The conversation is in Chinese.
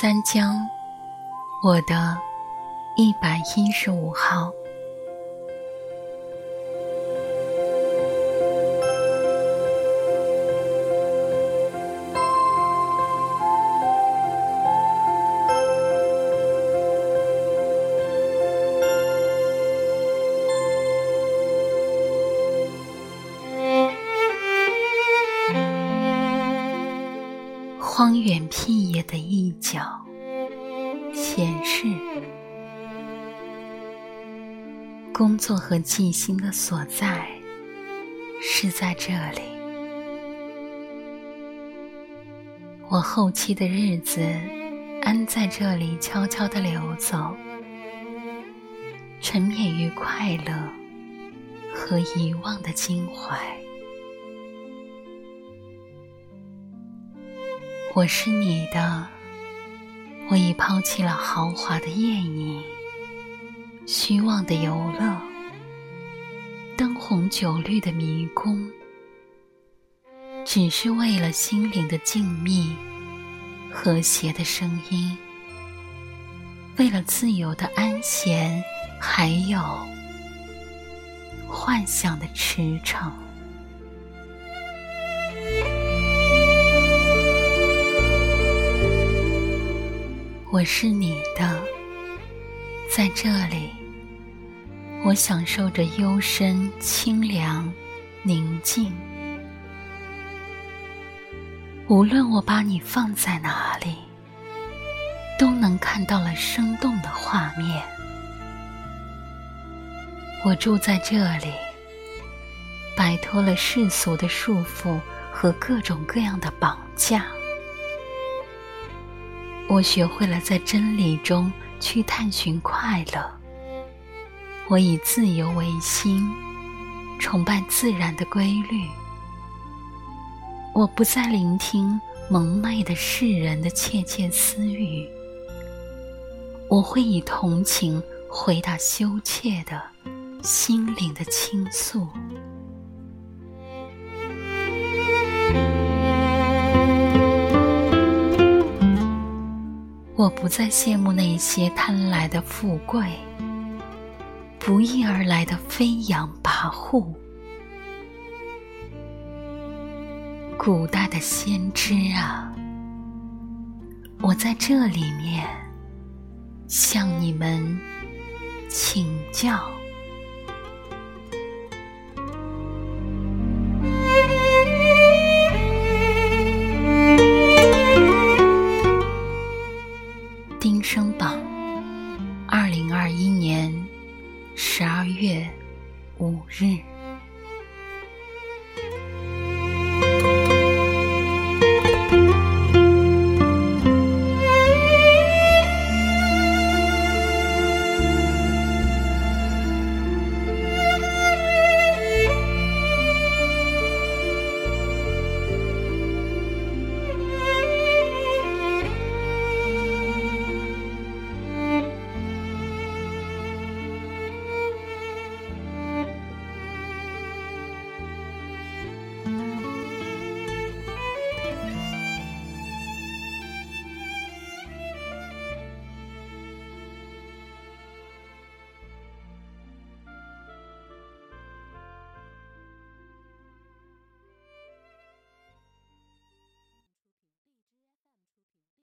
三江，我的一百一十五号。荒远僻野的一角，显示工作和静心的所在是在这里。我后期的日子安在这里，悄悄的流走，沉湎于快乐和遗忘的襟怀。我是你的，我已抛弃了豪华的宴饮、虚妄的游乐、灯红酒绿的迷宫，只是为了心灵的静谧、和谐的声音，为了自由的安闲，还有幻想的驰骋。我是你的，在这里，我享受着幽深、清凉、宁静。无论我把你放在哪里，都能看到了生动的画面。我住在这里，摆脱了世俗的束缚和各种各样的绑架。我学会了在真理中去探寻快乐。我以自由为心，崇拜自然的规律。我不再聆听蒙昧的世人的窃窃私语。我会以同情回答羞怯的心灵的倾诉。不再羡慕那些贪来的富贵，不翼而来的飞扬跋扈。古代的先知啊，我在这里面向你们请教。五日。